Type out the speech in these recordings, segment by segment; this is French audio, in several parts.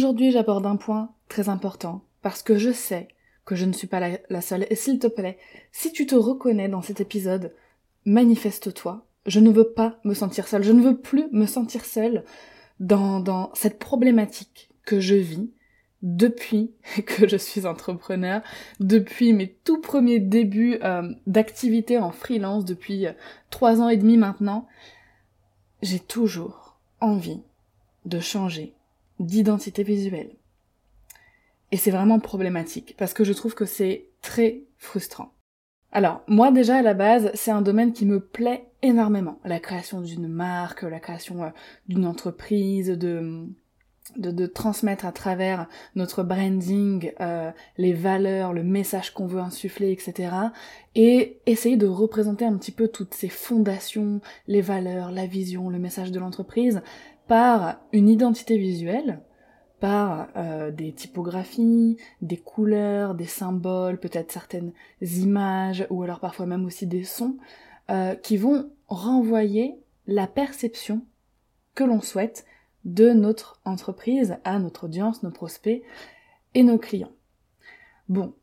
Aujourd'hui, j'aborde un point très important, parce que je sais que je ne suis pas la, seule, et s'il te plaît, si tu te reconnais dans cet épisode, manifeste-toi. Je ne veux pas me sentir seule, je ne veux plus me sentir seule dans, cette problématique que je vis depuis que je suis entrepreneur, depuis mes tout premiers débuts euh, d'activité en freelance, depuis euh, trois ans et demi maintenant, j'ai toujours envie de changer d'identité visuelle. Et c'est vraiment problématique, parce que je trouve que c'est très frustrant. Alors, moi déjà à la base, c'est un domaine qui me plaît énormément. La création d'une marque, la création euh, d'une entreprise, de, transmettre à travers notre branding euh, les valeurs, le message qu'on veut insuffler, etc. Et essayer de représenter un petit peu toutes ces fondations, les valeurs, la vision, le message de l'entreprise, par une identité visuelle, par euh, des typographies, des couleurs, des symboles, peut-être certaines images, ou alors parfois même aussi des sons, euh, qui vont renvoyer la perception que l'on souhaite de notre entreprise à notre audience, nos prospects et nos clients. Bon,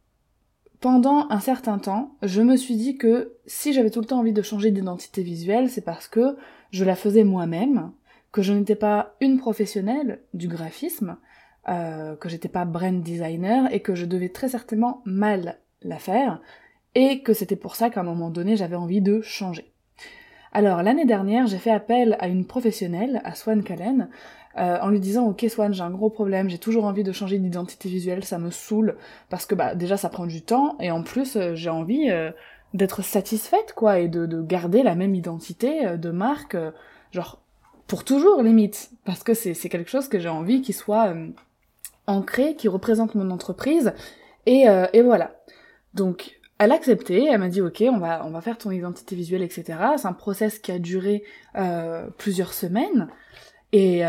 pendant un certain temps, je me suis dit que si j'avais tout le temps envie de changer d'identité visuelle, c'est parce que je la faisais moi-même, que je n'étais pas une professionnelle du graphisme, euh, que j'étais pas brand designer et que je devais très certainement mal la faire et que c'était pour ça qu'à un moment donné j'avais envie de changer. Alors l'année dernière j'ai fait appel à une professionnelle, à Swan Callen, euh, en lui disant ok Swan j'ai un gros problème, j'ai toujours envie de changer d'identité visuelle, ça me saoule parce que bah déjà ça prend du temps et en plus euh, j'ai envie d'être satisfaite quoi et de, de, garder la même identité de marque genre pour toujours limite, parce que c'est quelque chose que j'ai envie qui soit euh, ancré, qui représente mon entreprise, et, euh, et voilà. Donc elle a accepté, elle m'a dit ok, on va faire ton identité visuelle, etc. C'est un process qui a duré euh, plusieurs semaines. Et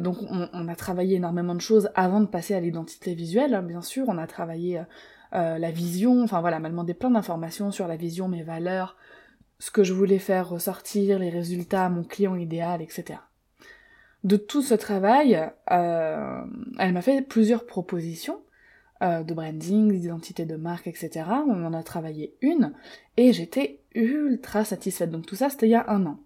donc on, a travaillé énormément de choses avant de passer à l'identité visuelle, hein, bien sûr. On a travaillé la vision, enfin voilà, elle m'a demandé plein d'informations sur la vision, mes valeurs, ce que je voulais faire ressortir, les résultats, mon client idéal, etc. De tout ce travail, euh, elle m'a fait plusieurs propositions euh, de branding, d'identité de marque, etc. On en a travaillé une et j'étais ultra satisfaite. Donc tout ça, c'était il y a un an.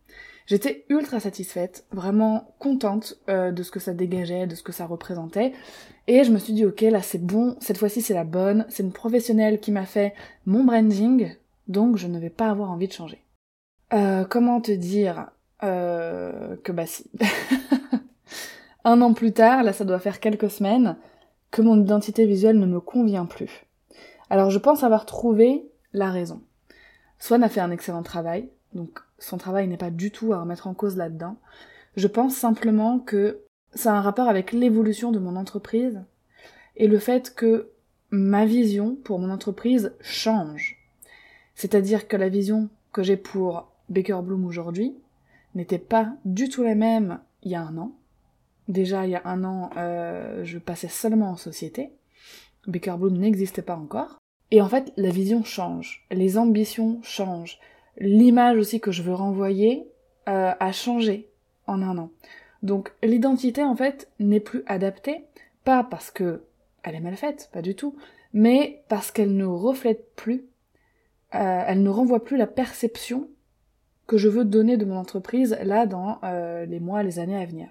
J'étais ultra satisfaite, vraiment contente euh, de ce que ça dégageait, de ce que ça représentait. Et je me suis dit, ok, là c'est bon, cette fois-ci c'est la bonne, c'est une professionnelle qui m'a fait mon branding, donc je ne vais pas avoir envie de changer. Euh, comment te dire euh, que bah si. Un an plus tard, là ça doit faire quelques semaines, que mon identité visuelle ne me convient plus. Alors je pense avoir trouvé la raison. Swan a fait un excellent travail, donc son travail n'est pas du tout à remettre en cause là-dedans. Je pense simplement que ça a un rapport avec l'évolution de mon entreprise et le fait que ma vision pour mon entreprise change. C'est-à-dire que la vision que j'ai pour Baker Bloom aujourd'hui n'était pas du tout la même il y a un an. Déjà, il y a un an, euh, je passais seulement en société. Baker Bloom n'existait pas encore. Et en fait, la vision change, les ambitions changent, l'image aussi que je veux renvoyer euh, a changé en un an. Donc l'identité en fait n'est plus adaptée, pas parce que elle est mal faite, pas du tout, mais parce qu'elle ne reflète plus, euh, elle ne renvoie plus la perception que je veux donner de mon entreprise là dans euh, les mois, les années à venir.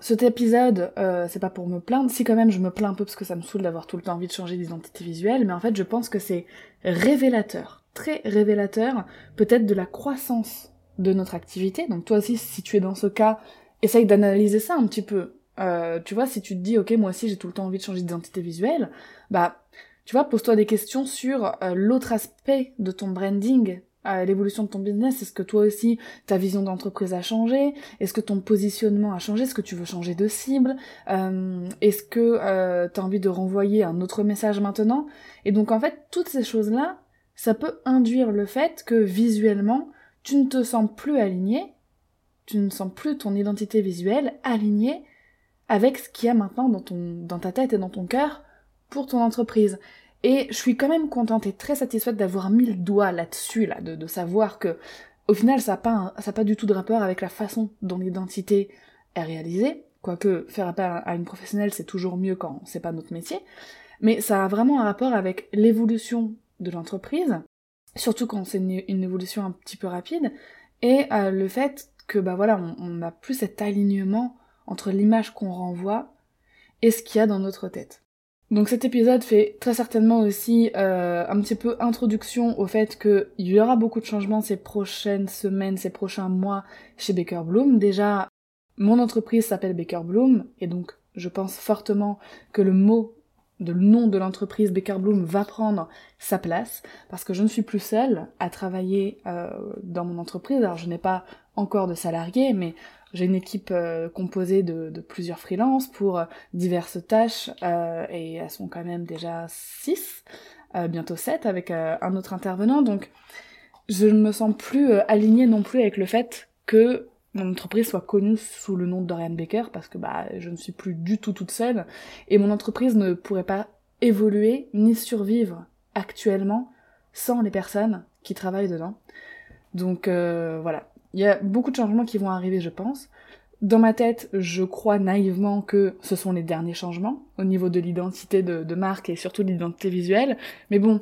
Cet épisode, euh, c'est pas pour me plaindre, si quand même je me plains un peu parce que ça me saoule d'avoir tout le temps envie de changer d'identité visuelle, mais en fait je pense que c'est révélateur, très révélateur, peut-être de la croissance de notre activité. Donc toi aussi, si tu es dans ce cas, essaye d'analyser ça un petit peu. Euh, tu vois, si tu te dis, ok, moi aussi j'ai tout le temps envie de changer d'identité visuelle, bah, tu vois, pose-toi des questions sur l'autre aspect de ton branding. À l'évolution de ton business Est-ce que toi aussi, ta vision d'entreprise a changé? Est-ce que ton positionnement a changé? Est-ce que tu veux changer de cible? Euh, Est-ce que euh, tu as envie de renvoyer un autre message maintenant? Et donc en fait, toutes ces choses-là, ça peut induire le fait que visuellement, tu ne te sens plus aligné, tu ne sens plus ton identité visuelle alignée avec ce qu'il y a maintenant dans, ton, dans ta tête et dans ton cœur pour ton entreprise. Et je suis quand même contente et très satisfaite d'avoir mis le doigt là-dessus, là, de, savoir que au final ça n'a pas, pas du tout de rapport avec la façon dont l'identité est réalisée, quoique faire appel à une professionnelle c'est toujours mieux quand c'est pas notre métier, mais ça a vraiment un rapport avec l'évolution de l'entreprise, surtout quand c'est une, évolution un petit peu rapide, et euh, le fait que bah voilà, on n'a plus cet alignement entre l'image qu'on renvoie et ce qu'il y a dans notre tête. Donc cet épisode fait très certainement aussi euh, un petit peu introduction au fait qu'il y aura beaucoup de changements ces prochaines semaines, ces prochains mois chez Baker Bloom. Déjà, mon entreprise s'appelle Baker Bloom et donc je pense fortement que le mot de le nom de l'entreprise Baker Bloom va prendre sa place parce que je ne suis plus seule à travailler euh, dans mon entreprise. Alors je n'ai pas encore de salariés, mais j'ai une équipe euh, composée de, plusieurs freelances pour euh, diverses tâches et elles sont quand même déjà 6, bientôt 7 avec un autre intervenant. Donc je ne me sens plus alignée non plus avec le fait que mon entreprise soit connue sous le nom de Dorian Baker parce que bah je ne suis plus du tout toute seule et mon entreprise ne pourrait pas évoluer ni survivre actuellement sans les personnes qui travaillent dedans. Donc voilà, il y a beaucoup de changements qui vont arriver, je pense. Dans ma tête, je crois naïvement que ce sont les derniers changements au niveau de l'identité de, marque et surtout de l'identité visuelle. Mais bon,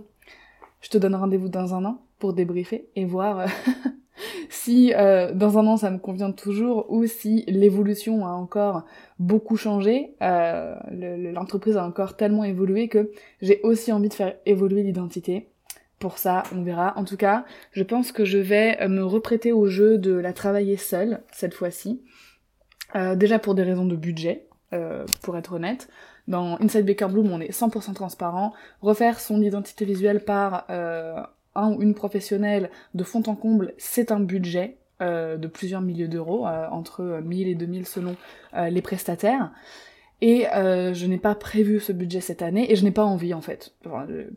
je te donne rendez-vous dans un an pour débriefer et voir euh, si euh, dans un an ça me convient toujours ou si l'évolution a encore beaucoup changé. Euh, l'entreprise a encore tellement évolué que j'ai aussi envie de faire évoluer l'identité pour ça, on verra. En tout cas, je pense que je vais euh, me reprêter au jeu de la travailler seule, cette fois-ci. Déjà pour des raisons de budget, pour être honnête. Dans Inside Baker Bloom, on est 100% transparent. Refaire son identité visuelle par un ou une professionnelle de fond en comble, c'est un budget. de plusieurs milliers d'euros, entre 1000 et 2000 selon les prestataires. Et euh, je n'ai pas prévu ce budget cette année et je n'ai pas envie en fait.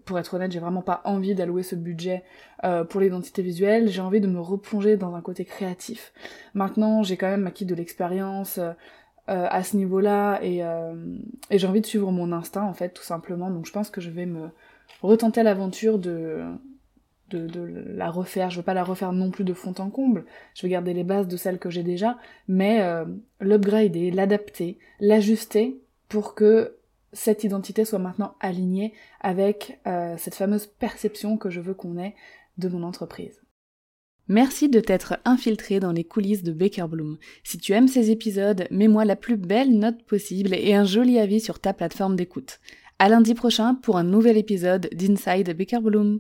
pour être honnête, j'ai vraiment pas envie d'allouer ce budget euh, pour l'identité visuelle. J'ai envie de me replonger dans un côté créatif. Maintenant, j'ai quand même acquis de l'expérience euh, à ce niveau-là et, et j'ai envie de suivre mon instinct en fait, tout simplement. Donc je pense que je vais me retenter l'aventure de, de, la refaire. Je veux pas la refaire non plus de fond en comble. Je veux garder les bases de celles que j'ai déjà, mais euh, l'upgrader, l'adapter, l'ajuster pour que cette identité soit maintenant alignée avec euh, cette fameuse perception que je veux qu'on ait de mon entreprise. Merci de t'être infiltré dans les coulisses de Baker Bloom. Si tu aimes ces épisodes, mets-moi la plus belle note possible et un joli avis sur ta plateforme d'écoute. À lundi prochain pour un nouvel épisode d'Inside Baker Bloom.